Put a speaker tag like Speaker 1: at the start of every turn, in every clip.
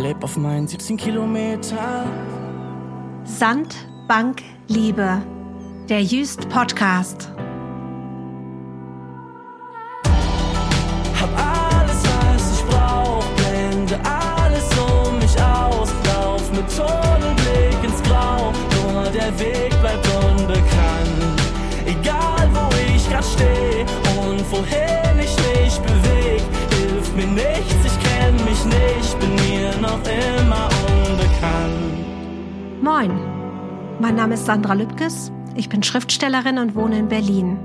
Speaker 1: leb auf meinen 17 Kilometer.
Speaker 2: Sand, Bank, Liebe. Der Jüst Podcast.
Speaker 1: Immer unbekannt.
Speaker 2: Moin. Mein Name ist Sandra Lübkes. Ich bin Schriftstellerin und wohne in Berlin.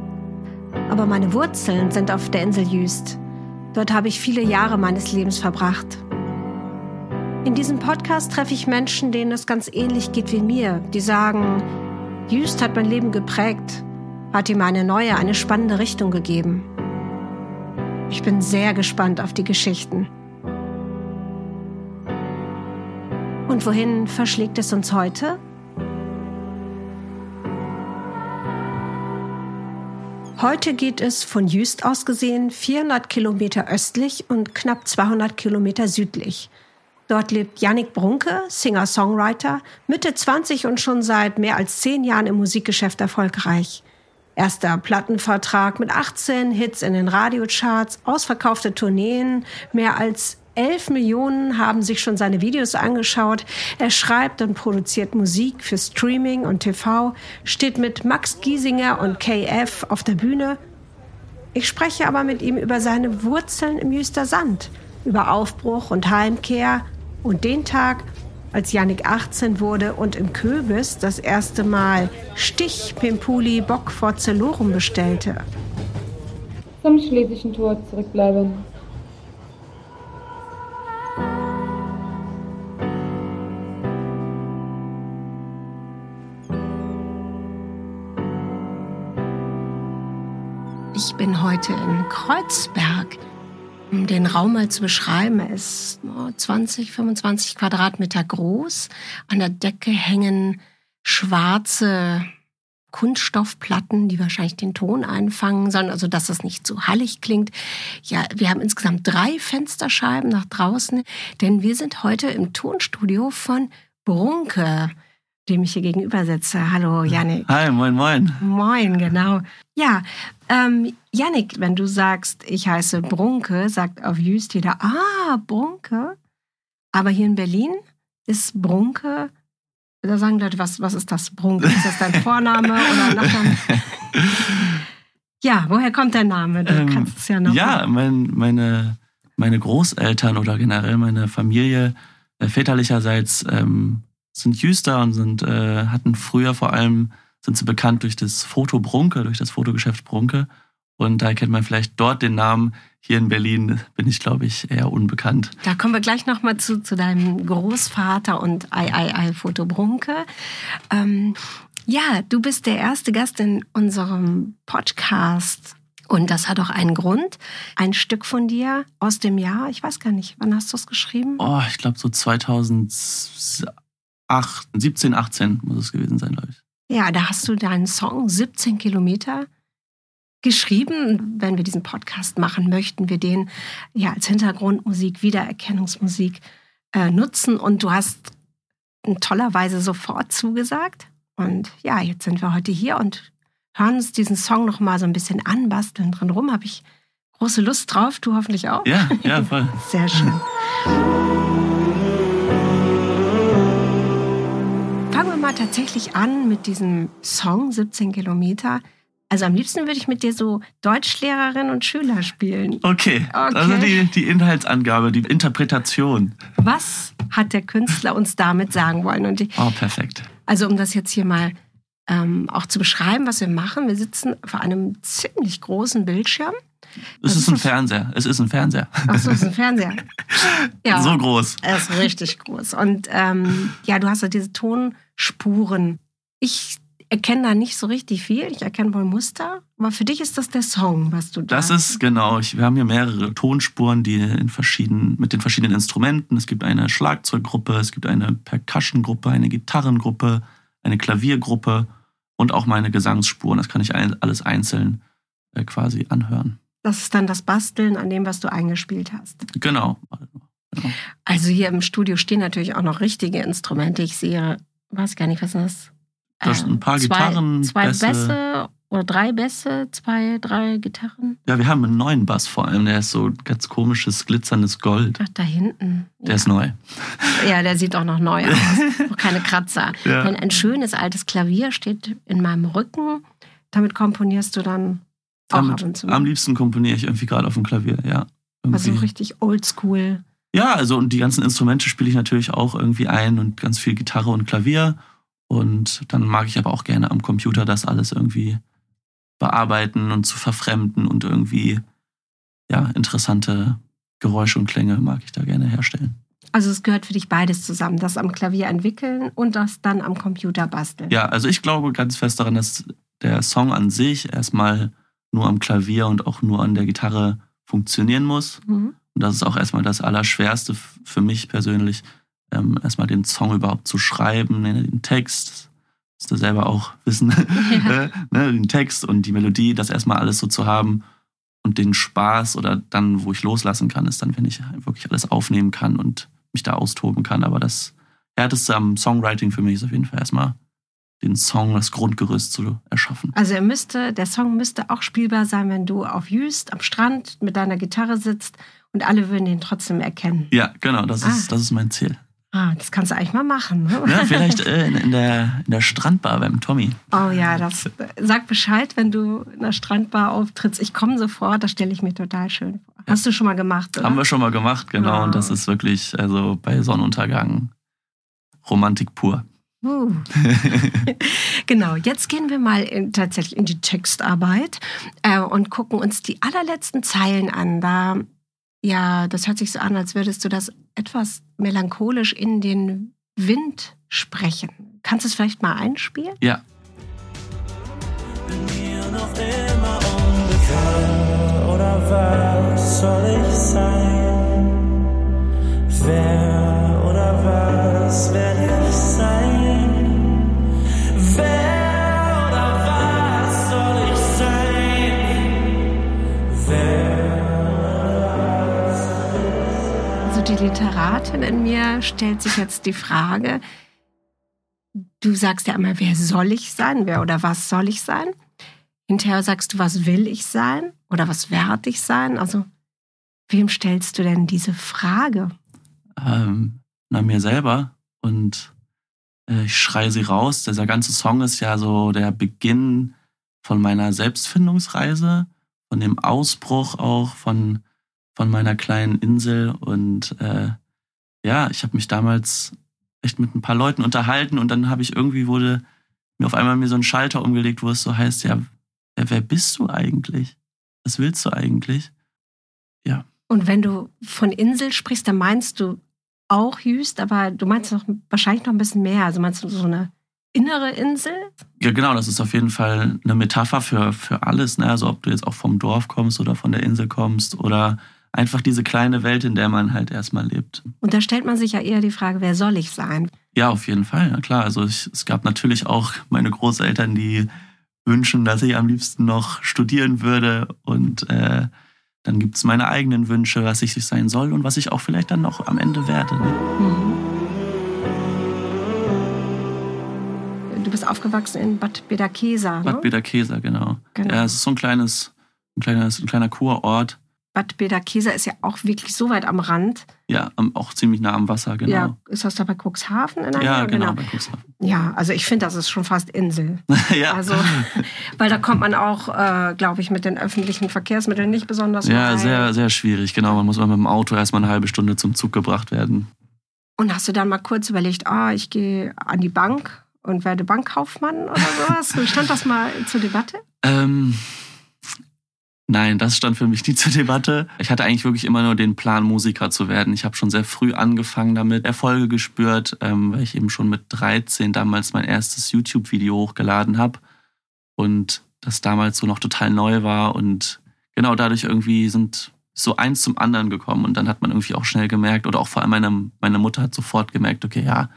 Speaker 2: Aber meine Wurzeln sind auf der Insel Jüst. Dort habe ich viele Jahre meines Lebens verbracht. In diesem Podcast treffe ich Menschen, denen es ganz ähnlich geht wie mir, die sagen, Jüst hat mein Leben geprägt, hat ihm eine neue, eine spannende Richtung gegeben. Ich bin sehr gespannt auf die Geschichten. Und wohin verschlägt es uns heute? Heute geht es von Jüst aus gesehen 400 Kilometer östlich und knapp 200 Kilometer südlich. Dort lebt Yannick Brunke, Singer-Songwriter, Mitte 20 und schon seit mehr als zehn Jahren im Musikgeschäft erfolgreich. Erster Plattenvertrag mit 18 Hits in den Radiocharts, ausverkaufte Tourneen, mehr als 11 Millionen haben sich schon seine Videos angeschaut. Er schreibt und produziert Musik für Streaming und TV, steht mit Max Giesinger und KF auf der Bühne. Ich spreche aber mit ihm über seine Wurzeln im Jüster Sand, über Aufbruch und Heimkehr und den Tag, als Yannick 18 wurde und im Köbis das erste Mal Stich Pimpuli Bock vor Celorum bestellte.
Speaker 3: Zum schlesischen Tor zurückbleiben.
Speaker 2: Ich bin heute in Kreuzberg. Um den Raum mal zu beschreiben, er ist 20, 25 Quadratmeter groß. An der Decke hängen schwarze Kunststoffplatten, die wahrscheinlich den Ton einfangen sollen, also dass es nicht zu hallig klingt. Ja, wir haben insgesamt drei Fensterscheiben nach draußen, denn wir sind heute im Tonstudio von Brunke, dem ich hier gegenüber sitze. Hallo, Yannick.
Speaker 4: Hi, moin, moin.
Speaker 2: Moin, genau. Ja, ähm, Yannick, wenn du sagst, ich heiße Brunke, sagt auf Jüst jeder, ah, Brunke. Aber hier in Berlin ist Brunke, da sagen Leute, was, was ist das Brunke? Ist das dein Vorname oder Nachname? ja, woher kommt der Name? Du
Speaker 4: Ähm,
Speaker 2: kannst es ja noch.
Speaker 4: Ja, mein, meine, meine Großeltern oder generell meine Familie äh, väterlicherseits ähm, sind Jüster und sind, äh, hatten früher vor allem, sind sie bekannt durch das Foto Brunke, durch das Fotogeschäft Brunke. Und da kennt man vielleicht dort den Namen. Hier in Berlin bin ich, glaube ich, eher unbekannt.
Speaker 2: Da kommen wir gleich noch mal zu, zu deinem Großvater und Ei, Ei, Ei, Foto Brunke. Ähm, ja, du bist der erste Gast in unserem Podcast. Und das hat auch einen Grund. Ein Stück von dir aus dem Jahr, ich weiß gar nicht, wann hast du es geschrieben?
Speaker 4: Oh, ich glaube so 2017, 18 muss es gewesen sein, glaube ich.
Speaker 2: Ja, da hast du deinen Song 17 Kilometer geschrieben. Wenn wir diesen Podcast machen, möchten wir den ja als Hintergrundmusik, Wiedererkennungsmusik äh, nutzen. Und du hast in toller Weise sofort zugesagt. Und ja, jetzt sind wir heute hier und hören uns diesen Song noch mal so ein bisschen an, basteln drin rum. Habe ich große Lust drauf. Du hoffentlich auch.
Speaker 4: Ja, ja, voll.
Speaker 2: Sehr schön. Fangen wir mal tatsächlich an mit diesem Song 17 Kilometer. Also am liebsten würde ich mit dir so Deutschlehrerin und Schüler spielen.
Speaker 4: Okay,
Speaker 2: Okay.
Speaker 4: also die, die Inhaltsangabe, die Interpretation.
Speaker 2: Was hat der Künstler uns damit sagen wollen? Und ich,
Speaker 4: Oh, perfekt.
Speaker 2: also um das jetzt hier mal ähm, auch zu beschreiben, was wir machen. Wir sitzen vor einem ziemlich großen Bildschirm.
Speaker 4: Es ist
Speaker 2: ist
Speaker 4: ein? Fernseher. Es ist ein Fernseher.
Speaker 2: Ach so, ist ein Fernseher. Ja.
Speaker 4: So groß.
Speaker 2: Er ist richtig groß. Und ähm, ja, du hast ja diese Tonspuren. Ich erkenne da nicht so richtig viel. Ich erkenne wohl Muster. Aber für dich ist das der Song, was du da
Speaker 4: Das ist genau. Ich, wir haben hier mehrere Tonspuren, die in verschiedenen, mit den verschiedenen Instrumenten. Es gibt eine Schlagzeuggruppe, es gibt eine Percussion-Gruppe, eine Gitarrengruppe, eine Klaviergruppe und auch meine Gesangsspuren. Das kann ich alles einzeln äh, quasi anhören.
Speaker 2: Das ist dann das Basteln an dem, was du eingespielt hast.
Speaker 4: Genau.
Speaker 2: Also hier im Studio stehen natürlich auch noch richtige Instrumente. Ich sehe, weiß gar nicht, was ist das?
Speaker 4: Da sind ein paar
Speaker 2: zwei,
Speaker 4: Gitarren,
Speaker 2: Zwei
Speaker 4: Bässe.
Speaker 2: Bässe. oder drei Bässe, zwei, drei Gitarren.
Speaker 4: Ja, wir haben einen neuen Bass vor allem. Der ist so ganz komisches, glitzerndes Gold.
Speaker 2: Ach, da hinten.
Speaker 4: Der
Speaker 2: ja.
Speaker 4: ist neu.
Speaker 2: ja, der sieht auch noch neu aus. Noch keine Kratzer.
Speaker 4: Ja.
Speaker 2: Denn ein schönes altes Klavier steht in meinem Rücken. Damit komponierst du dann auch
Speaker 4: Damit,
Speaker 2: ab und zu.
Speaker 4: am liebsten komponiere ich irgendwie gerade auf dem Klavier, ja.
Speaker 2: also
Speaker 4: Irgendwie.
Speaker 2: richtig oldschool.
Speaker 4: Ja, also und die ganzen Instrumente spiele ich natürlich auch irgendwie ein und ganz viel Gitarre und Klavier. Und dann mag ich aber auch gerne am Computer das alles irgendwie bearbeiten und zu verfremden und irgendwie, ja, interessante Geräusche und Klänge mag ich da gerne herstellen.
Speaker 2: Also es gehört für dich beides zusammen. Das am Klavier entwickeln und das dann am Computer basteln.
Speaker 4: Ja, also ich glaube ganz fest daran, dass der Song an sich erstmal nur am Klavier und auch nur an der Gitarre funktionieren muss.
Speaker 2: Mhm.
Speaker 4: Und das ist auch erstmal das Allerschwerste für mich persönlich, ähm, erstmal den Song überhaupt zu schreiben, ne, den Text, das du selber auch wissen,
Speaker 2: Ja.
Speaker 4: ne, den Text und die Melodie, das erstmal alles so zu haben und den Spaß oder dann, wo ich loslassen kann, ist dann, wenn ich wirklich alles aufnehmen kann und mich da austoben kann. Aber das Härteste am Songwriting für mich ist auf jeden Fall erstmal den Song, das Grundgerüst zu erschaffen.
Speaker 2: Also er müsste, der Song müsste auch spielbar sein, wenn du auf Jüst am Strand mit deiner Gitarre sitzt und alle würden den trotzdem erkennen.
Speaker 4: Ja, genau, das ist,
Speaker 2: Ah.
Speaker 4: das ist mein Ziel.
Speaker 2: Ah, das kannst du eigentlich mal machen. Ne?
Speaker 4: Ja, vielleicht äh, in, in, der, in der Strandbar beim Tommy.
Speaker 2: Oh ja, das sag Bescheid, wenn du in der Strandbar auftrittst. Ich komme sofort, das stelle ich mir total schön vor. Hast du schon mal gemacht, oder?
Speaker 4: Haben wir schon mal gemacht, genau.
Speaker 2: Ja.
Speaker 4: Und das ist wirklich, also bei Sonnenuntergang, Romantik pur.
Speaker 2: Uh. genau, jetzt gehen wir mal in, tatsächlich in die Textarbeit äh, und gucken uns die allerletzten Zeilen an. Da, ja, das hört sich so an, als würdest du das etwas melancholisch in den Wind sprechen. Kannst du es vielleicht mal einspielen?
Speaker 4: Ja,
Speaker 1: mir noch immer unbekannt. Oder was soll ich sein? Wer oder was werde
Speaker 2: Literatin in mir stellt sich jetzt die Frage, du sagst ja immer, wer soll ich sein? Wer oder was soll ich sein? Hinterher sagst du, was will ich sein? Oder was werde ich sein? Also, wem stellst du denn diese Frage?
Speaker 4: ähm, nach mir selber und äh, ich schreie sie raus. Dieser ganze Song ist ja so der Beginn von meiner Selbstfindungsreise, von dem Ausbruch auch von, von meiner kleinen Insel. Und äh, ja, ich habe mich damals echt mit ein paar Leuten unterhalten und dann habe ich irgendwie wurde mir auf einmal mir so ein Schalter umgelegt, wo es so heißt, ja, wer, bist du eigentlich? Was willst du eigentlich?
Speaker 2: Und wenn du von Insel sprichst, dann meinst du auch Jüst, aber du meinst noch wahrscheinlich noch ein bisschen mehr. Also meinst du so eine innere Insel?
Speaker 4: Ja, genau, das ist auf jeden Fall eine Metapher für, für alles. Ne? Also ob du jetzt auch vom Dorf kommst oder von der Insel kommst oder einfach diese kleine Welt, in der man halt erstmal lebt.
Speaker 2: Und da stellt man sich ja eher die Frage, wer soll ich sein?
Speaker 4: Ja, auf jeden Fall, ja klar. Also ich, es gab natürlich auch meine Großeltern, die wünschen, dass ich am liebsten noch studieren würde. Und äh, dann gibt es meine eigenen Wünsche, was ich sein soll und was ich auch vielleicht dann noch am Ende werde. Ne?
Speaker 2: Mhm. Du bist aufgewachsen in Bad Bederkesa, ne?
Speaker 4: Bad Bederkesa, genau.
Speaker 2: Genau.
Speaker 4: Ja, es ist so ein kleines, ein kleines, ein kleiner Kurort.
Speaker 2: Bad Bederkesa ist ja auch wirklich so weit am Rand.
Speaker 4: Ja, auch ziemlich nah am Wasser, genau.
Speaker 2: Ja, ist das da bei Cuxhaven in der
Speaker 4: Ja,
Speaker 2: Nähe?
Speaker 4: genau, bei Cuxhaven.
Speaker 2: Ja, also ich finde, das ist schon fast Insel.
Speaker 4: ja.
Speaker 2: Also, weil da kommt man auch, äh, glaube ich, mit den öffentlichen Verkehrsmitteln nicht besonders
Speaker 4: ja,
Speaker 2: weit.
Speaker 4: sehr, sehr schwierig, genau. Man muss mal mit dem Auto erstmal eine halbe Stunde zum Zug gebracht werden.
Speaker 2: Und hast du dann mal kurz überlegt, ah, ich gehe an die Bank und werde Bankkaufmann oder sowas? Stand das mal zur Debatte?
Speaker 4: Ähm, nein, das stand für mich nie zur Debatte. Ich hatte eigentlich wirklich immer nur den Plan, Musiker zu werden. Ich habe schon sehr früh angefangen damit, Erfolge gespürt, ähm, weil ich eben schon mit 13 damals mein erstes YouTube-Video hochgeladen habe und das damals so noch total neu war und genau dadurch irgendwie sind so eins zum anderen gekommen und dann hat man irgendwie auch schnell gemerkt oder auch vor allem meine, meine Mutter hat sofort gemerkt, okay, ja,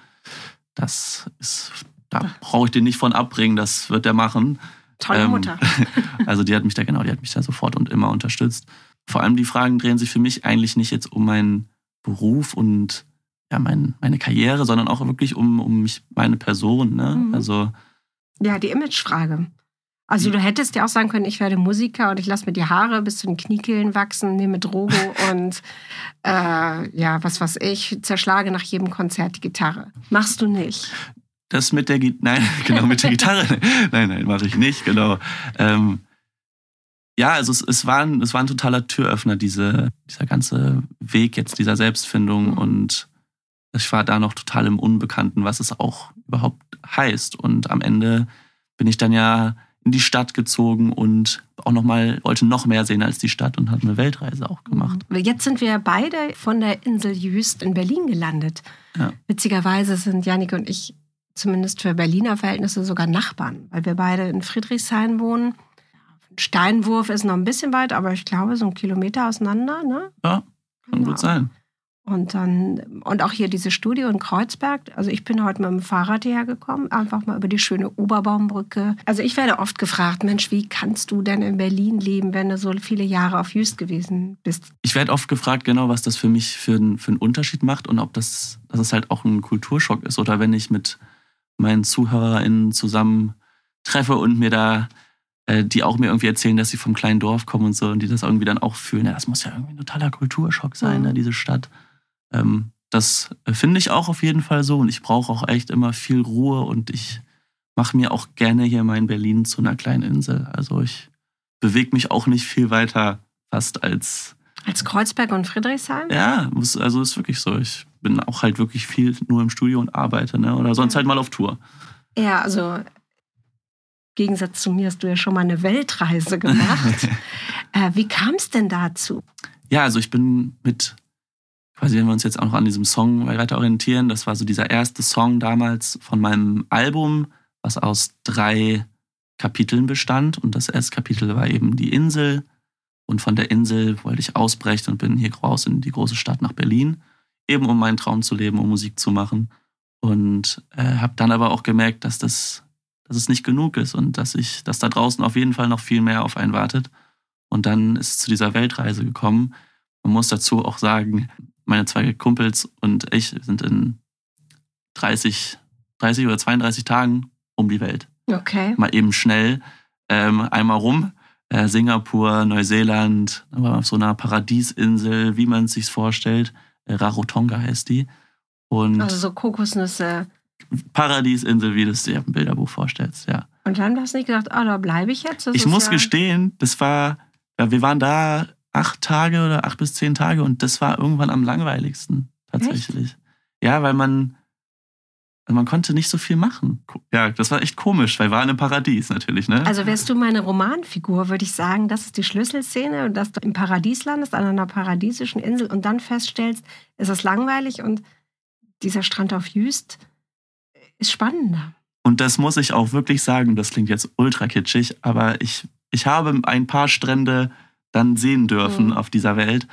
Speaker 4: das ist, da brauche ich den nicht von abbringen, das wird der machen.
Speaker 2: Tolle
Speaker 4: Ähm,
Speaker 2: Mutter.
Speaker 4: Also die hat mich da genau, die hat mich da sofort und immer unterstützt. Vor allem die Fragen drehen sich für mich eigentlich nicht jetzt um meinen Beruf und ja, mein, meine Karriere, sondern auch wirklich um, um mich, meine Person. Ne?
Speaker 2: Mhm.
Speaker 4: Also
Speaker 2: Ja, die Imagefrage. Also du hättest ja auch sagen können, ich werde Musiker und ich lasse mir die Haare bis zu den Kniekehlen wachsen, nehme Drogo und äh, ja, was weiß ich, zerschlage nach jedem Konzert die Gitarre. Machst du nicht.
Speaker 4: Das mit der Gitarre, nein, genau, mit der Gitarre. nein, nein, mache ich nicht, genau. Ähm, ja, also es, es, war ein, es war ein totaler Türöffner, diese, dieser ganze Weg jetzt dieser Selbstfindung
Speaker 2: Mhm.
Speaker 4: und ich war da noch total im Unbekannten, was es auch überhaupt heißt. Und am Ende bin ich dann ja in die Stadt gezogen und auch noch mal wollte noch mehr sehen als die Stadt und habe eine Weltreise auch gemacht.
Speaker 2: Jetzt sind wir beide von der Insel Jüst in Berlin gelandet.
Speaker 4: Ja.
Speaker 2: Witzigerweise sind Janik und ich zumindest für Berliner Verhältnisse sogar Nachbarn, weil wir beide in Friedrichshain wohnen. Steinwurf ist noch ein bisschen weit, aber ich glaube so ein Kilometer auseinander. Ne?
Speaker 4: Ja, kann
Speaker 2: Genau.
Speaker 4: gut sein.
Speaker 2: Und dann, und auch hier diese Studio in Kreuzberg. Also ich bin heute mit dem Fahrrad hierher gekommen, einfach mal über die schöne Oberbaumbrücke. Also ich werde oft gefragt, Mensch, wie kannst du denn in Berlin leben, wenn du so viele Jahre auf Jüst gewesen bist?
Speaker 4: Ich werde oft gefragt, genau, was das für mich für, einen- für einen Unterschied macht und ob das, dass es halt auch ein Kulturschock ist oder wenn ich mit meinen ZuhörerInnen zusammen treffe und mir da, äh, die auch mir irgendwie erzählen, dass sie vom kleinen Dorf kommen und so und die das irgendwie dann auch fühlen. Ja, das muss ja irgendwie ein totaler Kulturschock sein,
Speaker 2: Mhm.
Speaker 4: ne, diese Stadt. Ähm, das äh, finde ich auch auf jeden Fall so und ich brauche auch echt immer viel Ruhe und ich mache mir auch gerne hier mein Berlin zu einer kleinen Insel. Also ich bewege mich auch nicht viel weiter fast als
Speaker 2: Als Kreuzberg und Friedrichshain?
Speaker 4: ja, muss- also ist wirklich so. Ich bin auch halt wirklich viel nur im Studio und arbeite, ne? Oder sonst halt mal auf Tour.
Speaker 2: Ja, also im Gegensatz zu mir hast du ja schon mal eine Weltreise gemacht. äh, wie kam es denn dazu?
Speaker 4: Ja, also ich bin mit, quasi wenn wir uns jetzt auch noch an diesem Song weiter orientieren, das war so dieser erste Song damals von meinem Album, was aus drei Kapiteln bestand. Und das erste Kapitel war eben die Insel. Und von der Insel wollte ich ausbrechen und bin hier raus in die große Stadt nach Berlin, eben um meinen Traum zu leben, um Musik zu machen. Und äh, habe dann aber auch gemerkt, dass das dass es nicht genug ist und dass ich, dass da draußen auf jeden Fall noch viel mehr auf einen wartet. Und dann ist es zu dieser Weltreise gekommen. Man muss dazu auch sagen, meine zwei Kumpels und ich sind in 30, 30 oder 32 Tagen um die Welt.
Speaker 2: Okay.
Speaker 4: Mal eben schnell ähm, einmal rum. Äh, Singapur, Neuseeland, aber auf so einer Paradiesinsel, wie man es sich vorstellt. Rarotonga heißt die. Und
Speaker 2: Also so Kokosnüsse.
Speaker 4: Paradiesinsel, wie du es dir im Bilderbuch vorstellst, ja.
Speaker 2: Und dann hast du nicht gedacht, ah, da bleibe ich jetzt? Das
Speaker 4: Ich muss
Speaker 2: ja
Speaker 4: gestehen, das war, ja, wir waren da acht Tage oder acht bis zehn Tage und das war irgendwann am langweiligsten, tatsächlich. Ja, weil man, man konnte nicht so viel machen. Ja, das war echt komisch, weil wir waren im Paradies natürlich, ne?
Speaker 2: Also wärst du meine Romanfigur, würde ich sagen, das ist die Schlüsselszene und dass du im Paradies landest, an einer paradiesischen Insel und dann feststellst, es ist langweilig und dieser Strand auf Jüst ist spannender.
Speaker 4: Und das muss ich auch wirklich sagen, das klingt jetzt ultra kitschig, aber ich, ich habe ein paar Strände dann sehen dürfen
Speaker 2: Mhm.
Speaker 4: auf dieser Welt.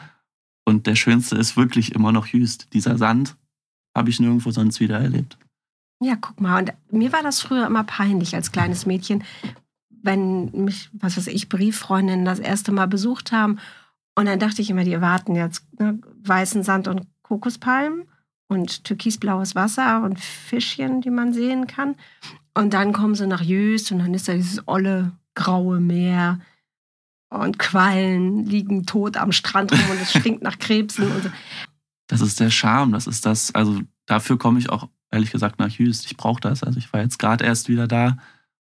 Speaker 4: Und der schönste ist wirklich immer noch Jüst. Dieser Sand habe ich nirgendwo sonst wieder erlebt.
Speaker 2: Ja, guck mal. Und mir war das früher immer peinlich als kleines Mädchen, wenn mich, was weiß ich, Brieffreundinnen das erste Mal besucht haben. Und dann dachte ich immer, die erwarten jetzt ne, weißen Sand und Kokospalmen und türkisblaues Wasser und Fischchen, die man sehen kann. Und dann kommen sie nach Jüst und dann ist da dieses olle, graue Meer. Und Quallen liegen tot am Strand rum und es stinkt nach Krebsen. Und so.
Speaker 4: Das ist der Charme, das ist das, also dafür komme ich auch ehrlich gesagt nach Jüst. Ich brauche das. Also ich war jetzt gerade erst wieder da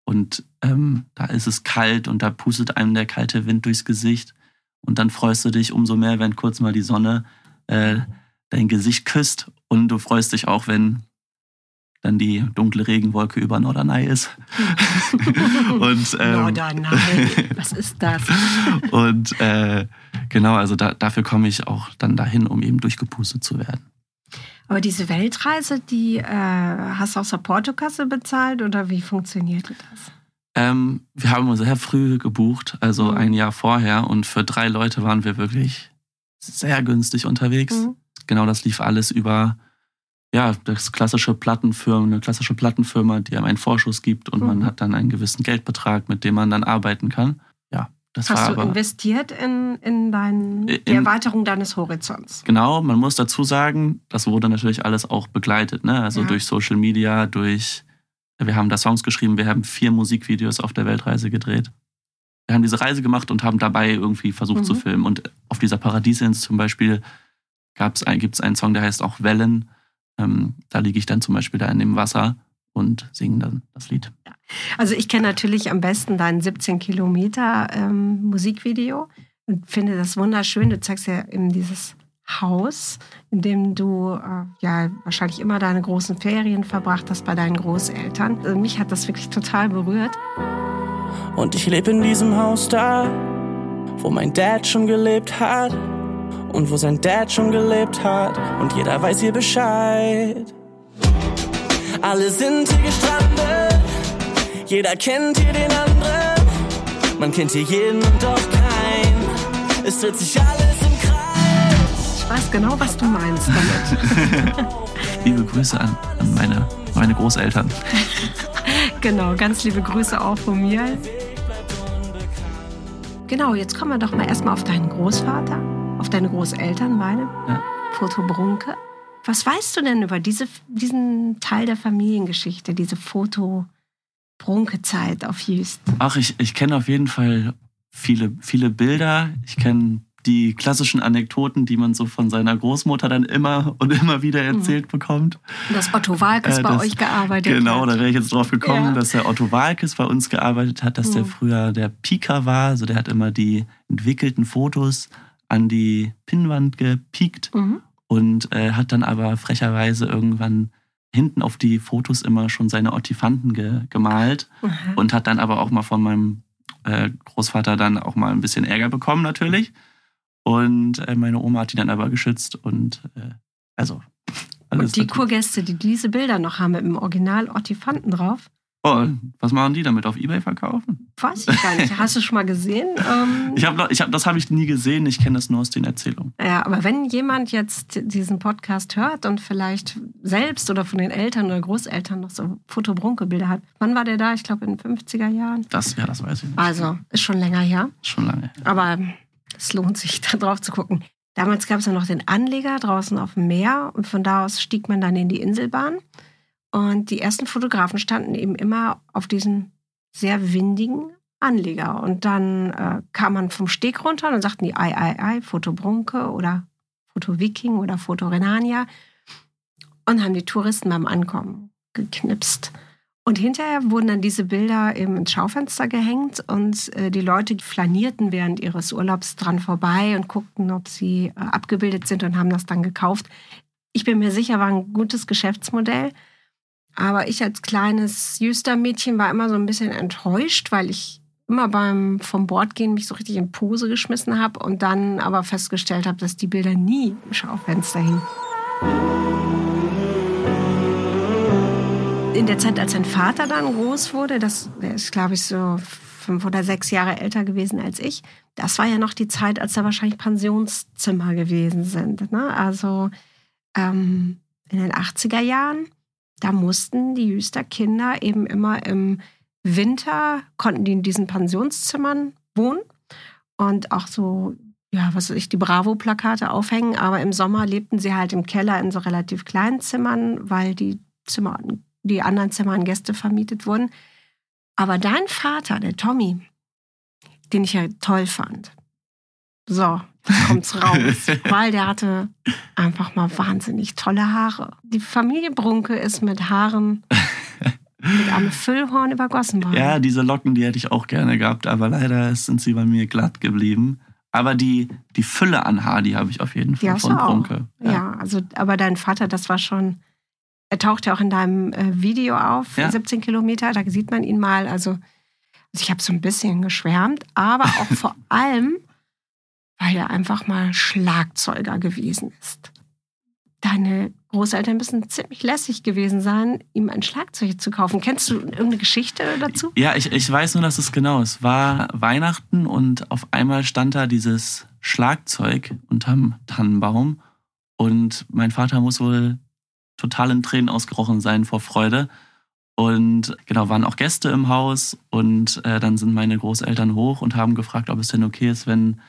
Speaker 4: und ähm, da ist es kalt und da pustet einem der kalte Wind durchs Gesicht. Und dann freust du dich umso mehr, wenn kurz mal die Sonne äh, dein Gesicht küsst. Und du freust dich auch, wenn dann die dunkle Regenwolke über Norderney ist. und, ähm,
Speaker 2: Norderney, was ist das?
Speaker 4: und äh, genau, also da, dafür komme ich auch dann dahin, um eben durchgepustet zu werden.
Speaker 2: Aber diese Weltreise, die äh, hast du aus der Portokasse bezahlt oder wie funktionierte das?
Speaker 4: Ähm, wir haben uns sehr früh gebucht, also
Speaker 2: Mhm.
Speaker 4: ein Jahr vorher. Und für drei Leute waren wir wirklich sehr günstig unterwegs.
Speaker 2: Mhm.
Speaker 4: Genau, das lief alles über ja, das klassische Plattenfirma, eine klassische Plattenfirma, die einem einen Vorschuss gibt und
Speaker 2: Mhm.
Speaker 4: man hat dann einen gewissen Geldbetrag, mit dem man dann arbeiten kann. Das
Speaker 2: Hast du investiert in, in dein, die
Speaker 4: In-
Speaker 2: Erweiterung deines Horizonts?
Speaker 4: Genau, man muss dazu sagen, das wurde natürlich alles auch begleitet, ne? Also
Speaker 2: Ja.
Speaker 4: durch Social Media, durch, wir haben da Songs geschrieben, wir haben vier Musikvideos auf der Weltreise gedreht. Wir haben diese Reise gemacht und haben dabei irgendwie versucht
Speaker 2: Mhm.
Speaker 4: zu filmen. Und auf dieser Paradiesinsel zum Beispiel ein, gibt's einen Song, der heißt auch Wellen. Ähm, da liege ich dann zum Beispiel da in dem Wasser und singe dann das Lied.
Speaker 2: Also ich kenne natürlich am besten dein 17 Kilometer ähm, Musikvideo und finde das wunderschön. Du zeigst ja eben dieses Haus, in dem du äh, ja wahrscheinlich immer deine großen Ferien verbracht hast bei deinen Großeltern. Also mich hat das wirklich total berührt.
Speaker 1: Und ich lebe in diesem Haus da, wo mein Dad schon gelebt hat und wo sein Dad schon gelebt hat und jeder weiß hier Bescheid. Alle sind hier gestrandet, jeder kennt hier den anderen. Man kennt hier jeden und doch keinen. Es dreht sich alles im Kreis.
Speaker 2: Ich weiß genau, was du meinst damit.
Speaker 4: Liebe Grüße an, an meine, meine Großeltern.
Speaker 2: genau, ganz liebe Grüße auch von mir. Genau, jetzt kommen wir doch mal erstmal auf deinen Großvater, auf deine Großeltern, meine.
Speaker 4: Ja.
Speaker 2: Foto Brunke. Was weißt du denn über diese, diesen Teil der Familiengeschichte, diese Foto Brunke-Zeit auf Jüst?
Speaker 4: Ach, ich, ich kenne auf jeden Fall viele, viele Bilder. Ich kenne die klassischen Anekdoten, die man so von seiner Großmutter dann immer und immer wieder erzählt bekommt.
Speaker 2: Und dass Otto Walkes
Speaker 4: Äh,
Speaker 2: bei
Speaker 4: das-
Speaker 2: euch gearbeitet
Speaker 4: Genau, da
Speaker 2: hat.
Speaker 4: wäre ich jetzt drauf gekommen,
Speaker 2: Ja.
Speaker 4: dass der Otto Walkes bei uns gearbeitet hat, dass der
Speaker 2: Mhm.
Speaker 4: früher der Pieker war. Also der hat immer die entwickelten Fotos an die Pinnwand gepiekt
Speaker 2: Mhm.
Speaker 4: Und äh, hat dann aber frecherweise irgendwann hinten auf die Fotos immer schon seine Ottifanten ge gemalt
Speaker 2: Aha.
Speaker 4: und hat dann aber auch mal von meinem äh, Großvater dann auch mal ein bisschen Ärger bekommen natürlich. Und äh, meine Oma hat die dann aber geschützt und äh, also alles
Speaker 2: Und die Kurgäste, die diese Bilder noch haben mit dem Original Ottifanten drauf,
Speaker 4: Oh, was machen die damit? Auf Ebay verkaufen?
Speaker 2: weiß ich gar nicht. Hast du schon mal gesehen? Ähm,
Speaker 4: Ich hab, ich hab, das habe ich nie gesehen. Ich kenne das nur aus den Erzählungen.
Speaker 2: Ja, aber wenn jemand jetzt diesen Podcast hört und vielleicht selbst oder von den Eltern oder Großeltern noch so Fotobrunke-Bilder hat, wann war der da? Ich glaube in den 50er Jahren.
Speaker 4: Das, ja, das weiß ich nicht.
Speaker 2: Also, ist schon länger her.
Speaker 4: Schon lange.
Speaker 2: Aber es lohnt sich, da drauf zu gucken. Damals gab es ja noch den Anleger draußen auf dem Meer und von da aus stieg man dann in die Inselbahn. Und die ersten Fotografen standen eben immer auf diesem sehr windigen Anleger. Und dann äh, kam man vom Steg runter und dann sagten die Ei, Ei, Ei, Foto Brunke oder Foto Viking oder Foto Renania und haben die Touristen beim Ankommen geknipst. Und hinterher wurden dann diese Bilder ins Schaufenster gehängt und äh, die Leute flanierten während ihres Urlaubs dran vorbei und guckten, ob sie äh, abgebildet sind und haben das dann gekauft. Ich bin mir sicher, war ein gutes Geschäftsmodell. Aber ich als kleines Jüster-Mädchen war immer so ein bisschen enttäuscht, weil ich immer beim vom Bord gehen mich so richtig in Pose geschmissen habe und dann aber festgestellt habe, dass die Bilder nie im Schaufenster hingen. in der Zeit, als sein Vater dann groß wurde, das der ist, glaube ich, so fünf oder sechs Jahre älter gewesen als ich, das war ja noch die Zeit, als da wahrscheinlich Pensionszimmer gewesen sind. Ne? Also ähm, in den 80er Jahren, da mussten die Jüster Kinder eben immer im Winter, konnten die in diesen Pensionszimmern wohnen und auch so, ja, was weiß ich, die Bravo-Plakate aufhängen, aber im Sommer lebten sie halt im Keller in so relativ kleinen Zimmern, weil die Zimmer die anderen Zimmer an Gäste vermietet wurden. Aber dein Vater, der Tommy, den ich ja toll fand, so, kommt's raus, weil der hatte einfach mal wahnsinnig tolle Haare. Die Familie Brunke ist mit Haaren mit einem Füllhorn übergossen worden.
Speaker 4: Ja, diese Locken, die hätte ich auch gerne gehabt, aber leider sind sie bei mir glatt geblieben. Aber die, die Fülle an Haar, die habe ich auf jeden Fall von. Brunke.
Speaker 2: Ja. also, aber dein Vater, das war schon. Er taucht ja auch in deinem äh, Video auf,
Speaker 4: Ja.
Speaker 2: 17 Kilometer, da sieht man ihn mal. Also, also ich habe so ein bisschen geschwärmt, aber auch vor allem, weil er einfach mal Schlagzeuger gewesen ist. Deine Großeltern müssen ziemlich lässig gewesen sein, ihm ein Schlagzeug zu kaufen. Kennst du irgendeine Geschichte dazu?
Speaker 4: Ja, ich, ich weiß nur, dass es genau, es war Weihnachten und auf einmal stand da dieses Schlagzeug unterm Tannenbaum und mein Vater muss wohl total in Tränen ausgerochen sein vor Freude. Und genau, waren auch Gäste im Haus und äh, dann sind meine Großeltern hoch und haben gefragt, ob es denn okay ist, wenn,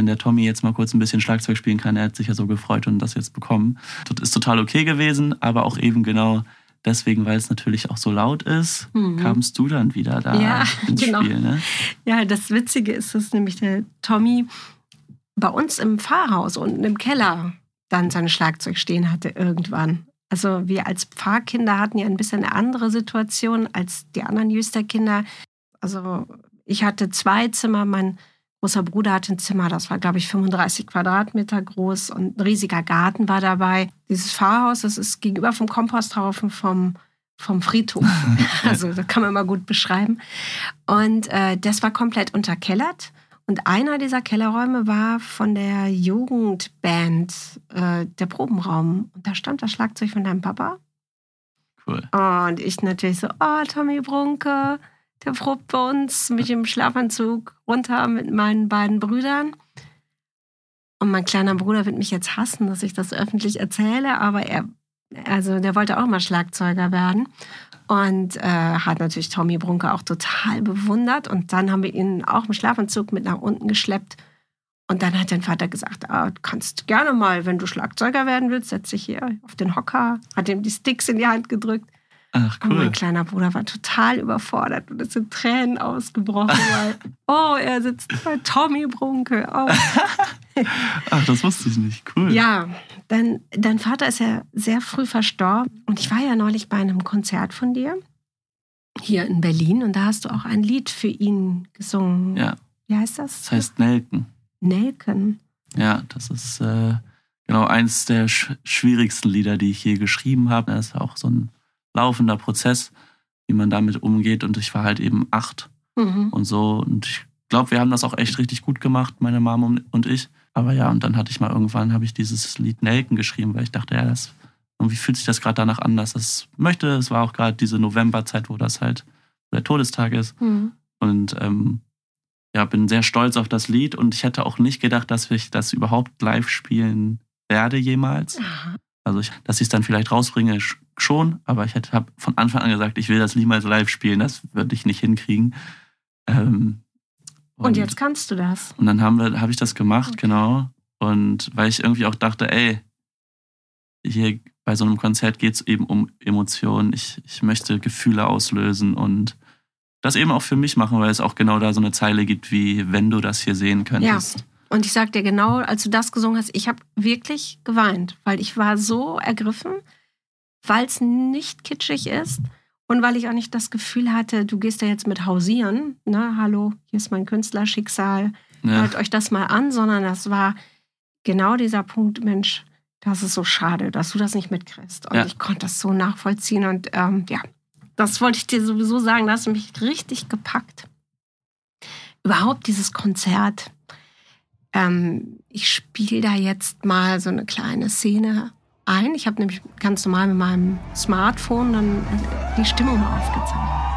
Speaker 4: wenn der Tommy jetzt mal kurz ein bisschen Schlagzeug spielen kann. Er hat sich ja so gefreut und das jetzt bekommen. Das ist total okay gewesen, aber auch eben genau deswegen, weil es natürlich auch so laut ist,
Speaker 2: Mhm.
Speaker 4: kamst du dann wieder da
Speaker 2: Ja,
Speaker 4: ins
Speaker 2: genau.
Speaker 4: Spiel. Ne?
Speaker 2: Ja, das Witzige ist, dass nämlich der Tommy bei uns im Pfarrhaus unten im Keller dann sein Schlagzeug stehen hatte irgendwann. Also wir als Pfarrkinder hatten ja ein bisschen eine andere Situation als die anderen Jüsterkinder. Also ich hatte zwei Zimmer, mein großer Bruder hatte ein Zimmer, das war, glaube ich, 35 Quadratmeter groß und ein riesiger Garten war dabei. Dieses Pfarrhaus, das ist gegenüber vom Komposthaufen vom, vom Friedhof. Also das kann man mal gut beschreiben. Und äh, das war komplett unterkellert. Und einer dieser Kellerräume war von der Jugendband äh, der Probenraum. Und da stand das Schlagzeug von deinem Papa.
Speaker 4: Cool.
Speaker 2: Und ich natürlich so, oh, Tommy Brunke, der probt bei uns mit dem Schlafanzug runter mit meinen beiden Brüdern. Und mein kleiner Bruder wird mich jetzt hassen, dass ich das öffentlich erzähle, aber er, also der wollte auch mal Schlagzeuger werden und äh, hat natürlich Tommy Brunke auch total bewundert. Und dann haben wir ihn auch im Schlafanzug mit nach unten geschleppt. Und dann hat dein Vater gesagt, ah, kannst gerne mal, wenn du Schlagzeuger werden willst, setz dich hier auf den Hocker, hat ihm die Sticks in die Hand gedrückt.
Speaker 4: Ach,
Speaker 2: Und mein
Speaker 4: cool.
Speaker 2: kleiner Bruder war total überfordert und ist in Tränen ausgebrochen, weil, oh, er sitzt bei Tommy Brunke. Oh.
Speaker 4: Ach, das wusste ich nicht. Cool.
Speaker 2: Ja, dein, dein Vater ist ja sehr früh verstorben und ich war ja neulich bei einem Konzert von dir hier in Berlin und da hast du auch ein Lied für ihn gesungen.
Speaker 4: Ja,
Speaker 2: Wie heißt das?
Speaker 4: das heißt Nelken.
Speaker 2: Nelken.
Speaker 4: Ja, das ist äh, genau eins der sch schwierigsten Lieder, die ich je geschrieben habe. Das ist auch so ein laufender Prozess, wie man damit umgeht. Und ich war halt eben acht
Speaker 2: Mhm.
Speaker 4: und so. Und ich glaube, wir haben das auch echt richtig gut gemacht, meine Mom und- ich. Aber ja, und dann hatte ich mal irgendwann, habe ich dieses Lied Nelken geschrieben, weil ich dachte, ja, das irgendwie fühlt sich das gerade danach an, dass es möchte. Es war auch gerade diese Novemberzeit, wo das halt der Todestag ist.
Speaker 2: Mhm.
Speaker 4: Und ähm, ja, bin sehr stolz auf das Lied und ich hätte auch nicht gedacht, dass ich das überhaupt live spielen werde jemals.
Speaker 2: Aha.
Speaker 4: Also, ich, dass ich es dann vielleicht rausbringe, sch- schon, aber ich hätte hab von Anfang an gesagt, ich will das niemals live spielen, das würde ich nicht hinkriegen. Ähm,
Speaker 2: Und jetzt kannst du das.
Speaker 4: und dann habe ich das gemacht,
Speaker 2: Okay.
Speaker 4: genau. Und weil ich irgendwie auch dachte, ey, hier bei so einem Konzert geht es eben um Emotionen. Ich, ich möchte Gefühle auslösen und das eben auch für mich machen, weil es auch genau da so eine Zeile gibt, wie wenn du das hier sehen könntest.
Speaker 2: Und ich sag dir genau, als du das gesungen hast, ich habe wirklich geweint, weil ich war so ergriffen, weil es nicht kitschig ist und weil ich auch nicht das Gefühl hatte, du gehst da jetzt mit hausieren, ne, hallo, hier ist mein Künstlerschicksal,
Speaker 4: Ja.
Speaker 2: hört euch das mal an, sondern das war genau dieser Punkt, Mensch, das ist so schade, dass du das nicht mitkriegst. Und
Speaker 4: Ja.
Speaker 2: ich konnte das so nachvollziehen und ähm, ja, das wollte ich dir sowieso sagen, da hast du mich richtig gepackt. Überhaupt dieses Konzert. Ähm, ich spiele da jetzt mal so eine kleine Szene ein. Ich habe nämlich ganz normal mit meinem Smartphone dann äh, die Stimmung aufgezeichnet.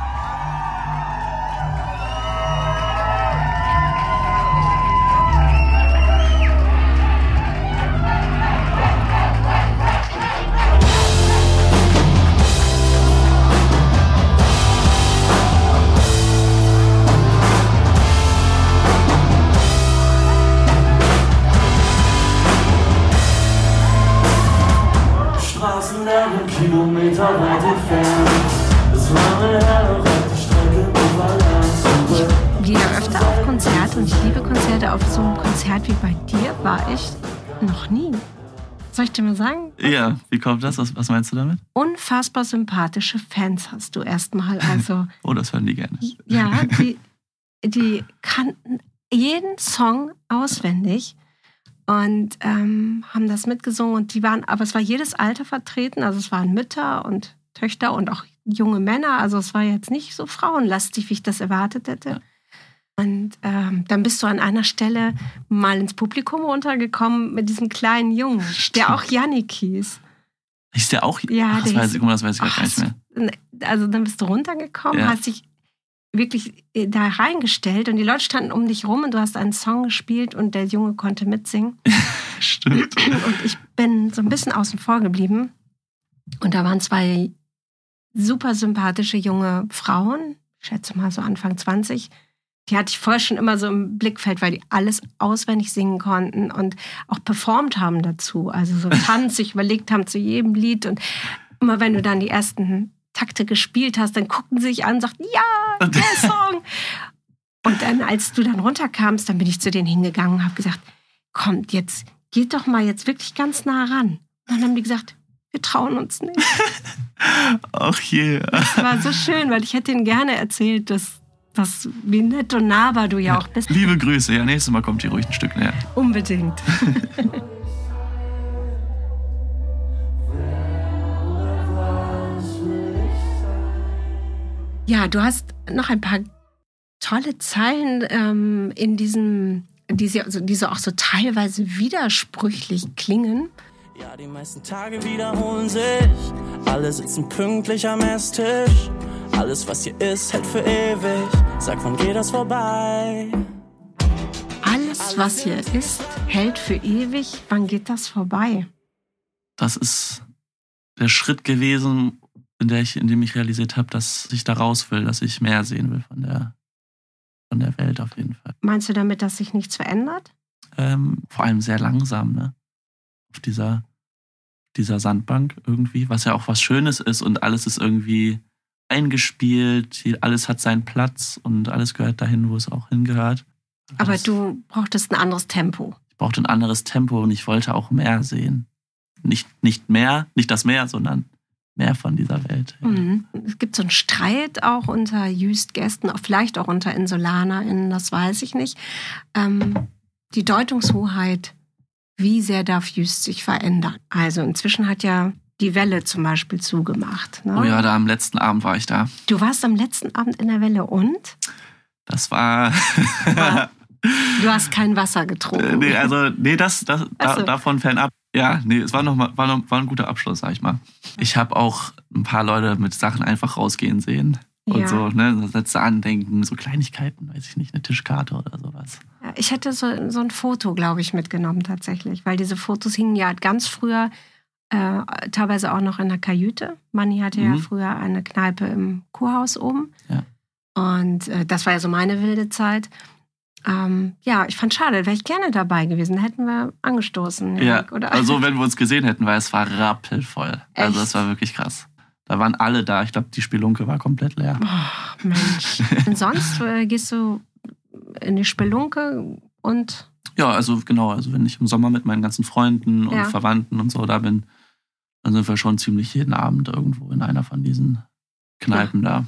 Speaker 2: Konzerte und ich liebe Konzerte. Auf so einem Konzert wie bei dir war ich noch nie. Soll ich dir mal sagen?
Speaker 4: ja, wie kommt das? Was, was meinst du damit?
Speaker 2: Unfassbar sympathische Fans hast du erstmal. Also
Speaker 4: Oh, das hören die gerne.
Speaker 2: Ja, die, die kannten jeden Song auswendig und ähm, haben das mitgesungen. Und die waren, aber es war jedes Alter vertreten. Also es waren Mütter und Töchter und auch junge Männer. Also es war jetzt nicht so frauenlastig, wie ich das erwartet hätte. Und ähm, dann bist du an einer Stelle mal ins Publikum runtergekommen mit diesem kleinen Jungen, der auch Yannick hieß.
Speaker 4: Ist der auch?
Speaker 2: Ja,
Speaker 4: Ach, das
Speaker 2: der
Speaker 4: weiß
Speaker 2: hieß-
Speaker 4: ich, guck mal, das weiß ich gar nicht mehr.
Speaker 2: also dann bist du runtergekommen,
Speaker 4: Ja.
Speaker 2: hast dich wirklich äh, da reingestellt und die Leute standen um dich rum und du hast einen Song gespielt und der Junge konnte mitsingen.
Speaker 4: Stimmt.
Speaker 2: Und ich bin so ein bisschen außen vor geblieben. Und da waren zwei super sympathische junge Frauen, ich schätze mal so Anfang 20. Die hatte ich vorher schon immer so im Blickfeld, weil die alles auswendig singen konnten und auch performt haben dazu. Also so Tanz, sich überlegt haben zu jedem Lied. Und immer wenn du dann die ersten Takte gespielt hast, dann guckten sie sich an und sagten, ja, der Song. Und dann, als du dann runterkamst, dann bin ich zu denen hingegangen und habe gesagt, kommt jetzt, geht doch mal jetzt wirklich ganz nah ran. Und dann haben die gesagt, wir trauen uns nicht.
Speaker 4: Ach je.
Speaker 2: Das war so schön, weil ich hätte ihnen gerne erzählt, dass, dass wie nett und nahbar du ja, auch bist.
Speaker 4: Liebe Grüße. Ja, nächstes Mal kommt ihr ruhig ein Stück näher.
Speaker 2: Unbedingt. ja, du hast noch ein paar tolle Zeilen ähm, in diesem, die, sie, also, die so auch so teilweise widersprüchlich klingen.
Speaker 1: Ja, die meisten Tage wiederholen sich. Alle sitzen pünktlich am Esstisch. Alles, was hier ist, hält für ewig. Sag, wann geht das vorbei?
Speaker 2: Alles, was hier ist, hält für ewig. Wann geht das vorbei?
Speaker 4: Das ist der Schritt gewesen, in, der ich, in dem ich realisiert habe, dass ich da raus will, dass ich mehr sehen will von der, von der Welt auf jeden Fall.
Speaker 2: Meinst du damit, dass sich nichts verändert?
Speaker 4: Ähm, vor allem sehr langsam, ne? Auf dieser, dieser Sandbank irgendwie, was ja auch was Schönes ist und alles ist irgendwie eingespielt, alles hat seinen Platz und alles gehört dahin, wo es auch hingehört.
Speaker 2: Aber
Speaker 4: Das-
Speaker 2: du brauchtest ein anderes Tempo.
Speaker 4: ich brauchte ein anderes Tempo und ich wollte auch mehr sehen. Nicht, nicht mehr, nicht das Meer, sondern mehr von dieser Welt. Ja.
Speaker 2: Mhm. Es gibt so einen Streit auch unter Jüst-Gästen, vielleicht auch unter InsulanerInnen, das weiß ich nicht. Ähm, die Deutungshoheit, wie sehr darf Jüst sich verändern? Also inzwischen hat ja die Welle zum Beispiel zugemacht. Ne?
Speaker 4: Oh ja, da am letzten Abend war ich da.
Speaker 2: Du warst am letzten Abend in der Welle und
Speaker 4: Das war.
Speaker 2: War- du hast kein Wasser
Speaker 4: Äh,
Speaker 2: getrunken.
Speaker 4: nee, also, nee, das, das
Speaker 2: Ach
Speaker 4: da,
Speaker 2: so.
Speaker 4: davon fernab. Ja, nee, es war noch mal, war, noch, war ein guter Abschluss, sag ich mal. Ich habe auch ein paar Leute mit Sachen einfach rausgehen sehen. Und
Speaker 2: Ja.
Speaker 4: so, ne, so Sätze andenken, so Kleinigkeiten, weiß ich nicht, eine Tischkarte oder sowas.
Speaker 2: Ich hätte so, so ein Foto, glaube ich, mitgenommen tatsächlich, weil diese Fotos hingen ja ganz früher äh, teilweise auch noch in der Kajüte. Manni hatte ja
Speaker 4: Mhm.
Speaker 2: früher eine Kneipe im Kurhaus oben.
Speaker 4: Ja.
Speaker 2: Und äh, das war ja so meine wilde Zeit. Ähm, ja, ich fand schade, wäre ich gerne dabei gewesen. Hätten wir angestoßen.
Speaker 4: Ja,
Speaker 2: oder?
Speaker 4: also wenn wir uns gesehen hätten, weil es war rappelvoll. Also
Speaker 2: Echt?
Speaker 4: es war wirklich krass. Da waren alle da. Ich glaube, die Spelunke war komplett leer.
Speaker 2: Oh, Mensch. Und sonst äh, gehst du in die Spelunke und
Speaker 4: Ja, also genau, also wenn ich im Sommer mit meinen ganzen Freunden und
Speaker 2: Ja.
Speaker 4: Verwandten und so da bin, dann sind wir schon ziemlich jeden Abend irgendwo in einer von diesen Kneipen da.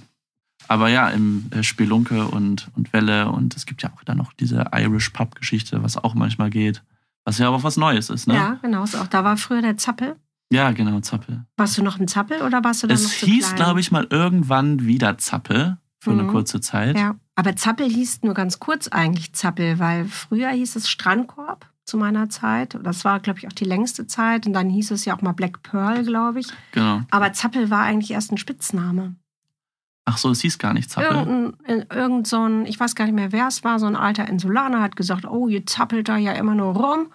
Speaker 4: Aber ja, im äh, Spelunke und, und Welle und es gibt ja auch dann noch diese Irish Pub-Geschichte, was auch manchmal geht. Was ja aber was Neues ist, ne?
Speaker 2: ja, genau. Auch, da war früher der Zappel.
Speaker 4: Ja, genau, Zappel.
Speaker 2: Warst du noch im Zappel oder warst du dann noch
Speaker 4: Es
Speaker 2: zu
Speaker 4: hieß,
Speaker 2: klein?
Speaker 4: glaube ich, mal irgendwann wieder Zappel für eine
Speaker 2: Mhm.
Speaker 4: kurze Zeit.
Speaker 2: Ja, aber Zappel hieß nur ganz kurz eigentlich Zappel, weil früher hieß es Strandkorb zu meiner Zeit. Das war, glaube ich, auch die längste Zeit. Und dann hieß es ja auch mal Black Pearl, glaube ich.
Speaker 4: Genau.
Speaker 2: Aber Zappel war eigentlich erst ein Spitzname.
Speaker 4: Ach so, es hieß gar nicht Zappel.
Speaker 2: Irgendein, irgend so ein, ich weiß gar nicht mehr, wer es war, so ein alter Insulaner hat gesagt, oh, ihr zappelt da ja immer nur rum.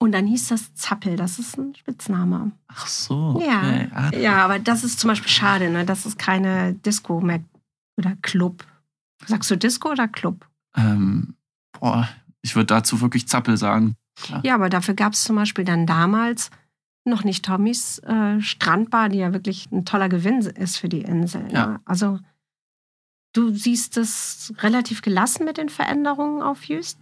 Speaker 2: Und dann hieß das Zappel, das ist ein Spitzname.
Speaker 4: Ach so.
Speaker 2: Ja.
Speaker 4: okay. Ah,
Speaker 2: Ja, aber das ist zum Beispiel schade, ne? Das ist keine Disco mehr oder Club. Sagst du Disco oder Club?
Speaker 4: Ähm, boah, ich würde dazu wirklich Zappel sagen.
Speaker 2: Ja, aber dafür gab es zum Beispiel dann damals noch nicht Tommys äh, Strandbar, die ja wirklich ein toller Gewinn ist für die Insel.
Speaker 4: Ja.
Speaker 2: Ne? Also du siehst es relativ gelassen mit den Veränderungen auf Jüst.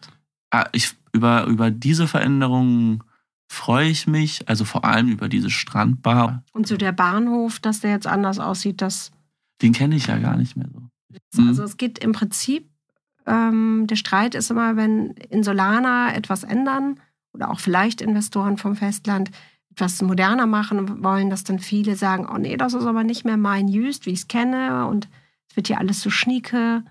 Speaker 4: Ah, ich, über, über diese Veränderungen freue ich mich, also vor allem über diese Strandbar.
Speaker 2: Und so der Bahnhof, dass der jetzt anders aussieht, das
Speaker 4: Den kenne ich ja gar nicht mehr so.
Speaker 2: Also es geht im Prinzip, ähm, der Streit ist immer, wenn Insulaner etwas ändern oder auch vielleicht Investoren vom Festland etwas moderner machen wollen, dass dann viele sagen, oh nee, das ist aber nicht mehr mein Jüst, wie ich es kenne und es wird hier alles so schnieke.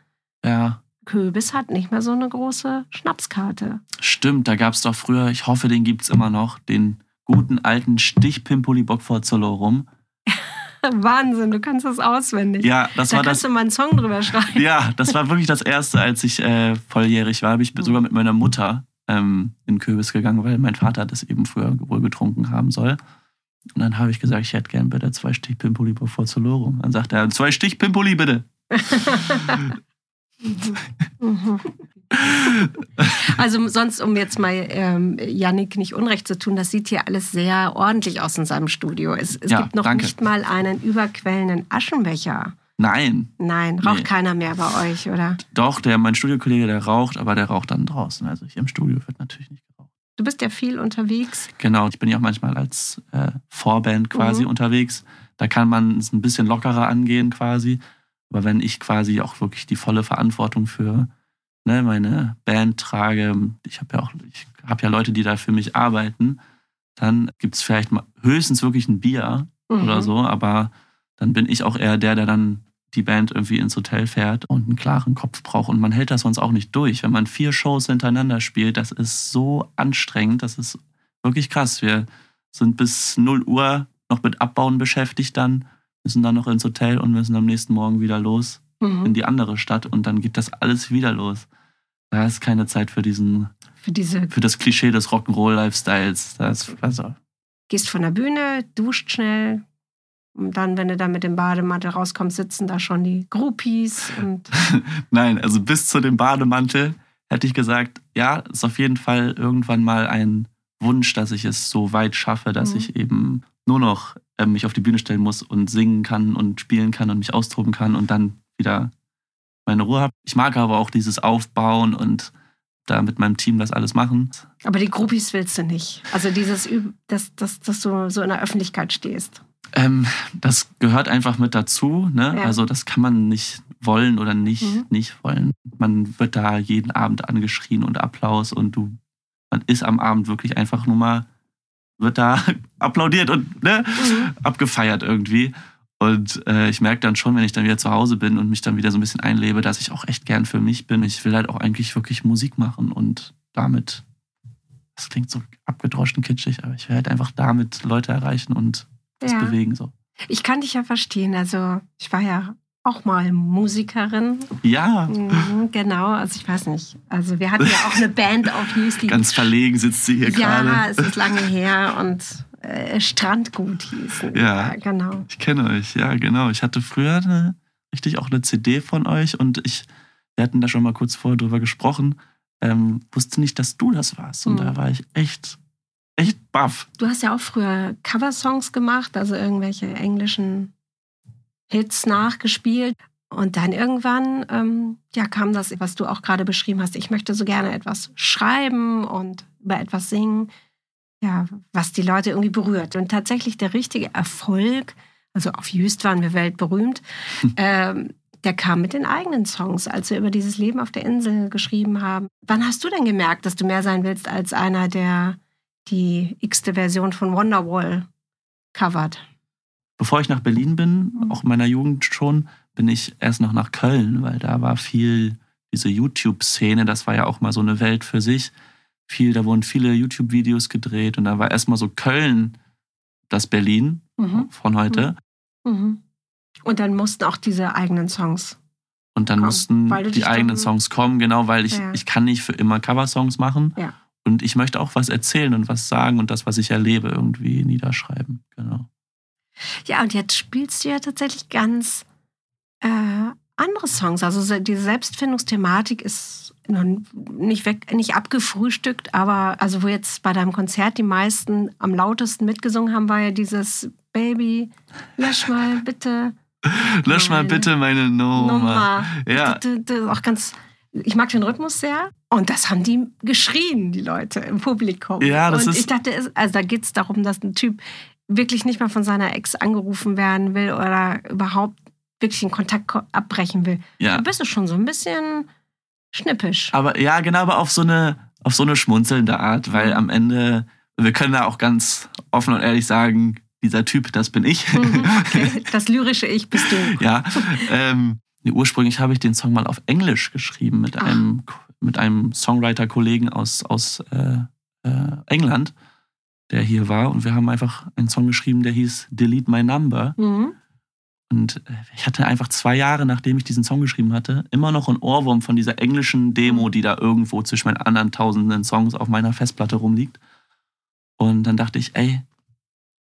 Speaker 4: Ja,
Speaker 2: Köbis hat nicht mehr so eine große Schnapskarte.
Speaker 4: stimmt, da gab es doch früher, ich hoffe, den gibt es immer noch, den guten alten Stichpimpoli Bock vor rum.
Speaker 2: Wahnsinn, du kannst das auswendig.
Speaker 4: Ja, das
Speaker 2: da
Speaker 4: war
Speaker 2: kannst
Speaker 4: das.
Speaker 2: du mal einen Song drüber schreiben.
Speaker 4: Ja, das war wirklich das erste, als ich äh, volljährig war. Bin ich sogar mit meiner Mutter ähm, in Kürbis gegangen, weil mein Vater das eben früher wohl getrunken haben soll. Und dann habe ich gesagt, ich hätte gern bitte zwei Stich Pimpoli bevor Zolorum. Dann sagt er, zwei Stich Pimpoli bitte.
Speaker 2: Mhm. Also sonst, um jetzt mal ähm, Yannick nicht unrecht zu tun, das sieht hier alles sehr ordentlich aus in seinem Studio. Es, es
Speaker 4: Ja,
Speaker 2: gibt noch
Speaker 4: danke.
Speaker 2: nicht mal einen überquellenden Aschenbecher.
Speaker 4: Nein,
Speaker 2: Nein, raucht
Speaker 4: Nee.
Speaker 2: keiner mehr bei euch, oder?
Speaker 4: doch, der, mein Studiokollege, der raucht, aber der raucht dann draußen. Also hier im Studio wird natürlich nicht geraucht.
Speaker 2: Du bist ja viel unterwegs.
Speaker 4: Genau, ich bin ja auch manchmal als äh, Vorband quasi
Speaker 2: Mhm.
Speaker 4: unterwegs. Da kann man es ein bisschen lockerer angehen quasi. Aber wenn ich quasi auch wirklich die volle Verantwortung für ne, meine Band trage, ich habe ja auch, ich habe ja Leute, die da für mich arbeiten, dann gibt es vielleicht mal höchstens wirklich ein Bier oder
Speaker 2: Mhm.
Speaker 4: so, aber dann bin ich auch eher der, der dann die Band irgendwie ins Hotel fährt und einen klaren Kopf braucht. Und man hält das sonst auch nicht durch. Wenn man vier Shows hintereinander spielt, das ist so anstrengend, das ist wirklich krass. Wir sind bis 0 Uhr noch mit Abbauen beschäftigt dann, müssen dann noch ins Hotel und müssen am nächsten Morgen wieder los
Speaker 2: Mhm.
Speaker 4: in die andere Stadt und dann geht das alles wieder los. Da ist keine Zeit für diesen,
Speaker 2: Für diese,
Speaker 4: für das Klischee des Rock'n'Roll-Lifestyles. Also,
Speaker 2: gehst von der Bühne, duscht schnell. Und dann, wenn du dann mit dem Bademantel rauskommst, sitzen da schon die Groupies. Und
Speaker 4: Nein, also bis zu dem Bademantel hätte ich gesagt, ja, ist auf jeden Fall irgendwann mal ein Wunsch, dass ich es so weit schaffe, dass
Speaker 2: Mhm.
Speaker 4: ich eben nur noch ähm, mich auf die Bühne stellen muss und singen kann und spielen kann und mich austoben kann und dann wieder meine Ruhe habe. Ich mag aber auch dieses Aufbauen und da mit meinem Team das alles machen.
Speaker 2: aber die Groupies willst du nicht. Also dieses, dass, dass, dass du so in der Öffentlichkeit stehst.
Speaker 4: Ähm, das gehört einfach mit dazu. Ne?
Speaker 2: Ja.
Speaker 4: Also das kann man nicht wollen oder nicht,
Speaker 2: Mhm.
Speaker 4: nicht wollen. Man wird da jeden Abend angeschrien und Applaus und du, man ist am Abend wirklich einfach nur mal, wird da applaudiert und ne, abgefeiert irgendwie. Und äh, ich merke dann schon, wenn ich dann wieder zu Hause bin und mich dann wieder so ein bisschen einlebe, dass ich auch echt gern für mich bin. Ich will halt auch eigentlich wirklich Musik machen und damit, das klingt so abgedroschen kitschig, aber ich will halt einfach damit Leute erreichen und was
Speaker 2: Ja.
Speaker 4: bewegen. So.
Speaker 2: Ich kann dich ja verstehen. Also ich war ja auch mal Musikerin.
Speaker 4: Ja,
Speaker 2: Mhm, genau, also ich weiß nicht. Also wir hatten ja auch eine Band auf News, die
Speaker 4: ganz verlegen sitzt sie hier
Speaker 2: Ja,
Speaker 4: gerade.
Speaker 2: es ist lange her und äh, Strandgut hießen.
Speaker 4: Ja.
Speaker 2: genau.
Speaker 4: Ich kenne euch, ja, genau. Ich hatte früher eine, richtig auch eine CD von euch und ich, wir hatten da schon mal kurz vorher drüber gesprochen, ähm, wusste nicht, dass du das warst. Und
Speaker 2: Mhm.
Speaker 4: da war ich echt, echt baff.
Speaker 2: Du hast ja auch früher Coversongs gemacht, also irgendwelche englischen Hits nachgespielt. Und dann irgendwann ähm, ja, kam das, was du auch gerade beschrieben hast. Ich möchte so gerne etwas schreiben und über etwas singen, ja, was die Leute irgendwie berührt. Und tatsächlich der richtige Erfolg, also auf Jüst waren wir weltberühmt, ähm, der kam mit den eigenen Songs, als wir über dieses Leben auf der Insel geschrieben haben. Wann hast du denn gemerkt, dass du mehr sein willst als einer, der die x-te Version von Wonderwall covert?
Speaker 4: Bevor ich nach Berlin bin,
Speaker 2: Mhm.
Speaker 4: auch in meiner Jugend schon, bin ich erst noch nach Köln, weil da war viel diese YouTube-Szene, das war ja auch mal so eine Welt für sich. Viel, da wurden viele YouTube-Videos gedreht und da war erstmal so Köln das Berlin
Speaker 2: Mhm.
Speaker 4: von heute.
Speaker 2: Mhm. Und dann mussten auch diese eigenen Songs.
Speaker 4: Und dann
Speaker 2: Kommen,
Speaker 4: mussten die eigenen Songs kommen, genau, weil ich,
Speaker 2: Ja.
Speaker 4: ich kann nicht für immer Coversongs machen.
Speaker 2: Ja.
Speaker 4: Und ich möchte auch was erzählen und was sagen und das, was ich erlebe, irgendwie niederschreiben. Genau.
Speaker 2: Ja, und jetzt spielst du ja tatsächlich ganz äh, andere Songs. Also se- diese Selbstfindungsthematik ist noch nicht weg, nicht abgefrühstückt, aber also wo jetzt bei deinem Konzert die meisten am lautesten mitgesungen haben, war ja dieses Baby, lösch mal bitte
Speaker 4: Lösch mal bitte meine Nummer.
Speaker 2: Nummer.
Speaker 4: Ja.
Speaker 2: Auch ganz. Ich mag den Rhythmus sehr. Und das haben die geschrien, die Leute im Publikum.
Speaker 4: Ja, das
Speaker 2: und
Speaker 4: ist-
Speaker 2: ich dachte, also da geht es darum, dass ein Typ wirklich nicht mal von seiner Ex angerufen werden will oder überhaupt wirklich den Kontakt ko- abbrechen will.
Speaker 4: Ja.
Speaker 2: Da bist du schon so ein bisschen schnippisch.
Speaker 4: Aber ja, genau, aber auf so eine, auf so eine schmunzelnde Art, weil am Ende, wir können da auch ganz offen und ehrlich sagen, dieser Typ, das bin ich.
Speaker 2: Mhm, okay. Das lyrische Ich bist du.
Speaker 4: ja. Ähm, ursprünglich habe ich den Song mal auf Englisch geschrieben mit
Speaker 2: Ah.
Speaker 4: einem, mit einem Songwriter-Kollegen aus, aus äh, äh, England, der hier war. Und wir haben einfach einen Song geschrieben, der hieß Delete My Number.
Speaker 2: Mhm.
Speaker 4: Und äh, ich hatte einfach zwei Jahre, nachdem ich diesen Song geschrieben hatte, immer noch einen Ohrwurm von dieser englischen Demo, die da irgendwo zwischen meinen anderen tausenden Songs auf meiner Festplatte rumliegt. Und dann dachte ich, ey,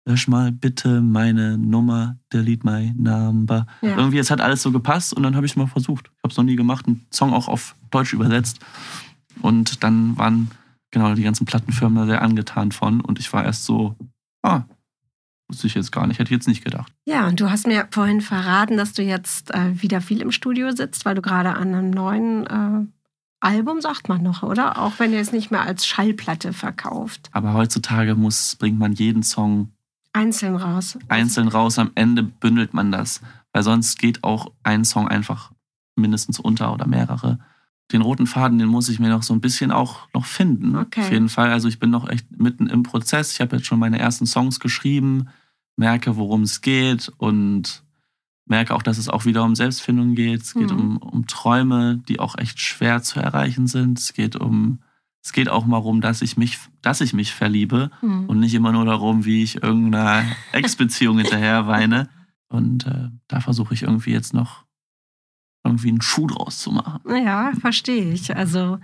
Speaker 4: lösch mal bitte meine Nummer, delete my number.
Speaker 2: Ja.
Speaker 4: Irgendwie, es hat alles so gepasst und dann habe ich es mal versucht. Ich habe es noch nie gemacht, einen Song auch auf Deutsch übersetzt. Und dann waren genau die ganzen Plattenfirmen da sehr angetan von und ich war erst so, ah, wusste ich jetzt gar nicht, hätte ich jetzt nicht gedacht.
Speaker 2: Ja, und du hast mir vorhin verraten, dass du jetzt äh, wieder viel im Studio sitzt, weil du gerade an einem neuen äh, Album, sagt man noch, oder? Auch wenn ihr es nicht mehr als Schallplatte verkauft.
Speaker 4: Aber heutzutage muss, bringt man jeden Song
Speaker 2: Einzeln raus.
Speaker 4: einzeln raus, am Ende bündelt man das. Weil sonst geht auch ein Song einfach mindestens unter oder mehrere. Den roten Faden, den muss ich mir noch so ein bisschen auch noch finden.
Speaker 2: Okay.
Speaker 4: Auf jeden Fall. Also ich bin noch echt mitten im Prozess. Ich habe jetzt schon meine ersten Songs geschrieben, merke, worum es geht und merke auch, dass es auch wieder um Selbstfindung geht. Es geht
Speaker 2: Mhm.
Speaker 4: um, um Träume, die auch echt schwer zu erreichen sind. Es geht um, es geht auch mal darum, dass ich mich, dass ich mich verliebe
Speaker 2: Hm.
Speaker 4: und nicht immer nur darum, wie ich irgendeiner Ex-Beziehung hinterher weine. Und äh, da versuche ich irgendwie jetzt noch irgendwie einen Schuh draus zu machen.
Speaker 2: Ja, verstehe ich. Also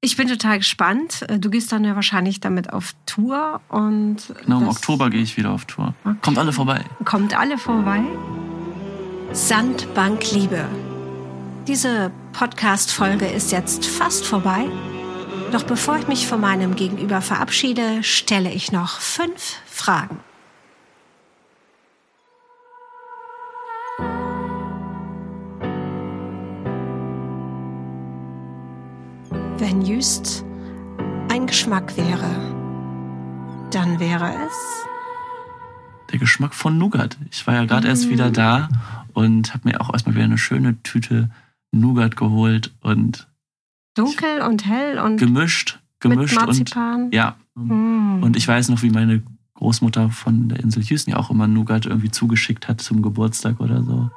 Speaker 2: ich bin total gespannt. Äh, Du gehst dann ja wahrscheinlich damit auf Tour und
Speaker 4: Genau, im Oktober gehe ich wieder auf Tour.
Speaker 2: Okay.
Speaker 4: Kommt alle vorbei.
Speaker 2: Kommt alle vorbei. Sandbank Liebe. Diese Podcast-Folge ist jetzt fast vorbei. Doch bevor ich mich von meinem Gegenüber verabschiede, stelle ich noch fünf Fragen. Wenn Jüst ein Geschmack wäre, dann wäre es.
Speaker 4: Der Geschmack von Nougat. Ich war ja gerade erst wieder da und habe mir auch erstmal wieder eine schöne Tüte Nougat geholt und
Speaker 2: Dunkel und hell und
Speaker 4: gemischt, gemischt
Speaker 2: mit
Speaker 4: und
Speaker 2: Marzipan.
Speaker 4: ja.
Speaker 2: Mm.
Speaker 4: Und ich weiß noch, wie meine Großmutter von der Insel Houston ja auch immer Nougat irgendwie zugeschickt hat zum Geburtstag oder so.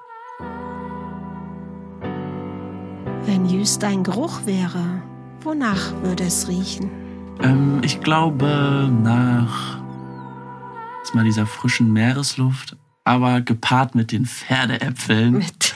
Speaker 2: Wenn Jüst ein Geruch wäre, wonach würde es riechen?
Speaker 4: Ähm, ich glaube nach mal dieser frischen Meeresluft, aber gepaart mit den Pferdeäpfeln,
Speaker 2: Mit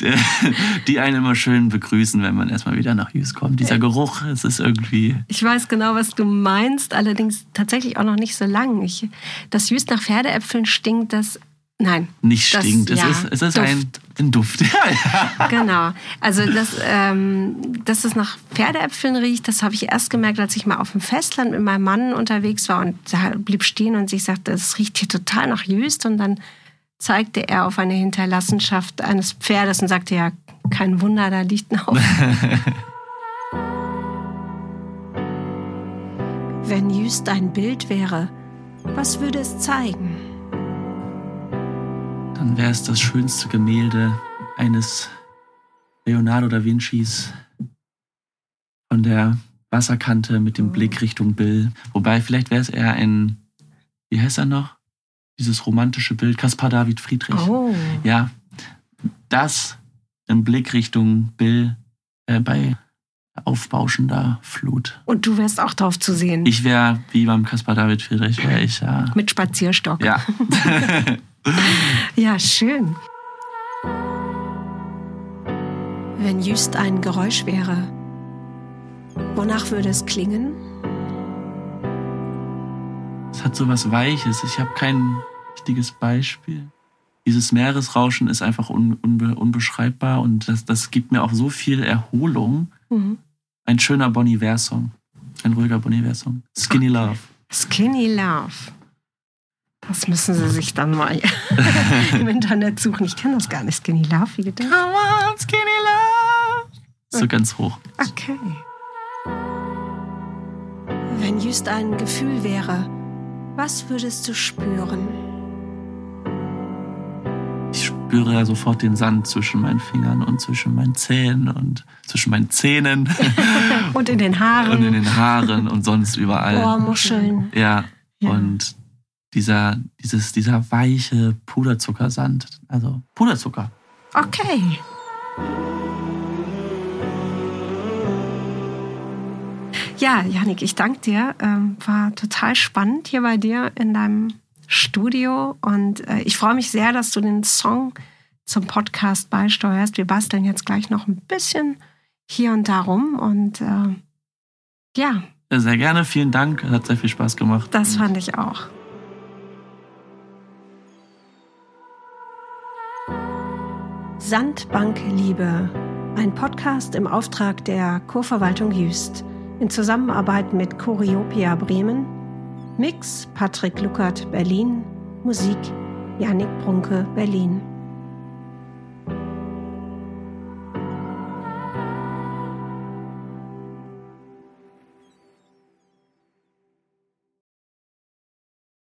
Speaker 4: die einen immer schön begrüßen, wenn man erstmal wieder nach Jüst kommt. Dieser Geruch, es ist irgendwie.
Speaker 2: ich weiß genau, was du meinst, allerdings tatsächlich auch noch nicht so lang. Ich, dass Jüst nach Pferdeäpfeln stinkt, das. Nein,
Speaker 4: Nicht
Speaker 2: Das-
Speaker 4: stinkt.
Speaker 2: ja,
Speaker 4: es ist, es ist ein, ein Duft.
Speaker 2: Genau. Also, dass, ähm, dass es nach Pferdeäpfeln riecht, das habe ich erst gemerkt, als ich mal auf dem Festland mit meinem Mann unterwegs war und er blieb stehen und ich sagte, es riecht hier total nach Jüst. Und dann zeigte er auf eine Hinterlassenschaft eines Pferdes und sagte, ja, kein Wunder, da liegt ein Haufen. Wenn Jüst ein Bild wäre, was würde es zeigen?
Speaker 4: Dann wäre es das schönste Gemälde eines Leonardo da Vincis von der Wasserkante mit dem Blick Richtung Bill. Wobei, vielleicht wäre es eher ein, wie heißt er noch? Dieses romantische Bild, Caspar David Friedrich.
Speaker 2: Oh.
Speaker 4: Ja, das im Blick Richtung Bill äh, bei aufbauschender Flut.
Speaker 2: Und du wärst auch drauf zu sehen.
Speaker 4: Ich wäre, wie beim Caspar David Friedrich, wäre ich ja.
Speaker 2: mit Spazierstock.
Speaker 4: Ja.
Speaker 2: Ja, schön. Wenn Jüst ein Geräusch wäre, wonach würde es klingen?
Speaker 4: Es hat so was Weiches. Ich habe kein richtiges Beispiel. Dieses Meeresrauschen ist einfach un, unbe, unbeschreibbar und das, das gibt mir auch so viel Erholung.
Speaker 2: Mhm.
Speaker 4: Ein schöner Bon Iver-Song. Ein ruhiger Bon Iver-Song. Skinny Love.
Speaker 2: Skinny Love. Das müssen Sie sich dann mal im Internet suchen. Ich kenne das gar nicht. Skinny Love, wie gedacht?
Speaker 4: Come on, Skinny Love. So ganz hoch.
Speaker 2: Okay. Wenn Just ein Gefühl wäre, was würdest du spüren?
Speaker 4: Ich spüre ja sofort den Sand zwischen meinen Fingern und zwischen meinen Zähnen und zwischen meinen Zähnen
Speaker 2: Und in den Haaren,
Speaker 4: und in den Haaren und sonst überall.
Speaker 2: Ohrmuscheln.
Speaker 4: Ja,
Speaker 2: Ja.
Speaker 4: und dieser, dieses, dieser weiche Puderzuckersand, also Puderzucker.
Speaker 2: Okay. Ja, Janik, ich danke dir. Ähm, war total spannend hier bei dir in deinem Studio. Und äh, ich freue mich sehr, dass du den Song zum Podcast beisteuerst. Wir basteln jetzt gleich noch ein bisschen hier und da rum. Und äh, ja.
Speaker 4: Sehr gerne, vielen Dank. Hat sehr viel Spaß gemacht.
Speaker 2: Das fand ich auch. Sandbank Liebe, ein Podcast im Auftrag der Kurverwaltung Jüst in Zusammenarbeit mit Coriopia Bremen Mix Patrick Luckert Berlin, Musik Janik Brunke Berlin.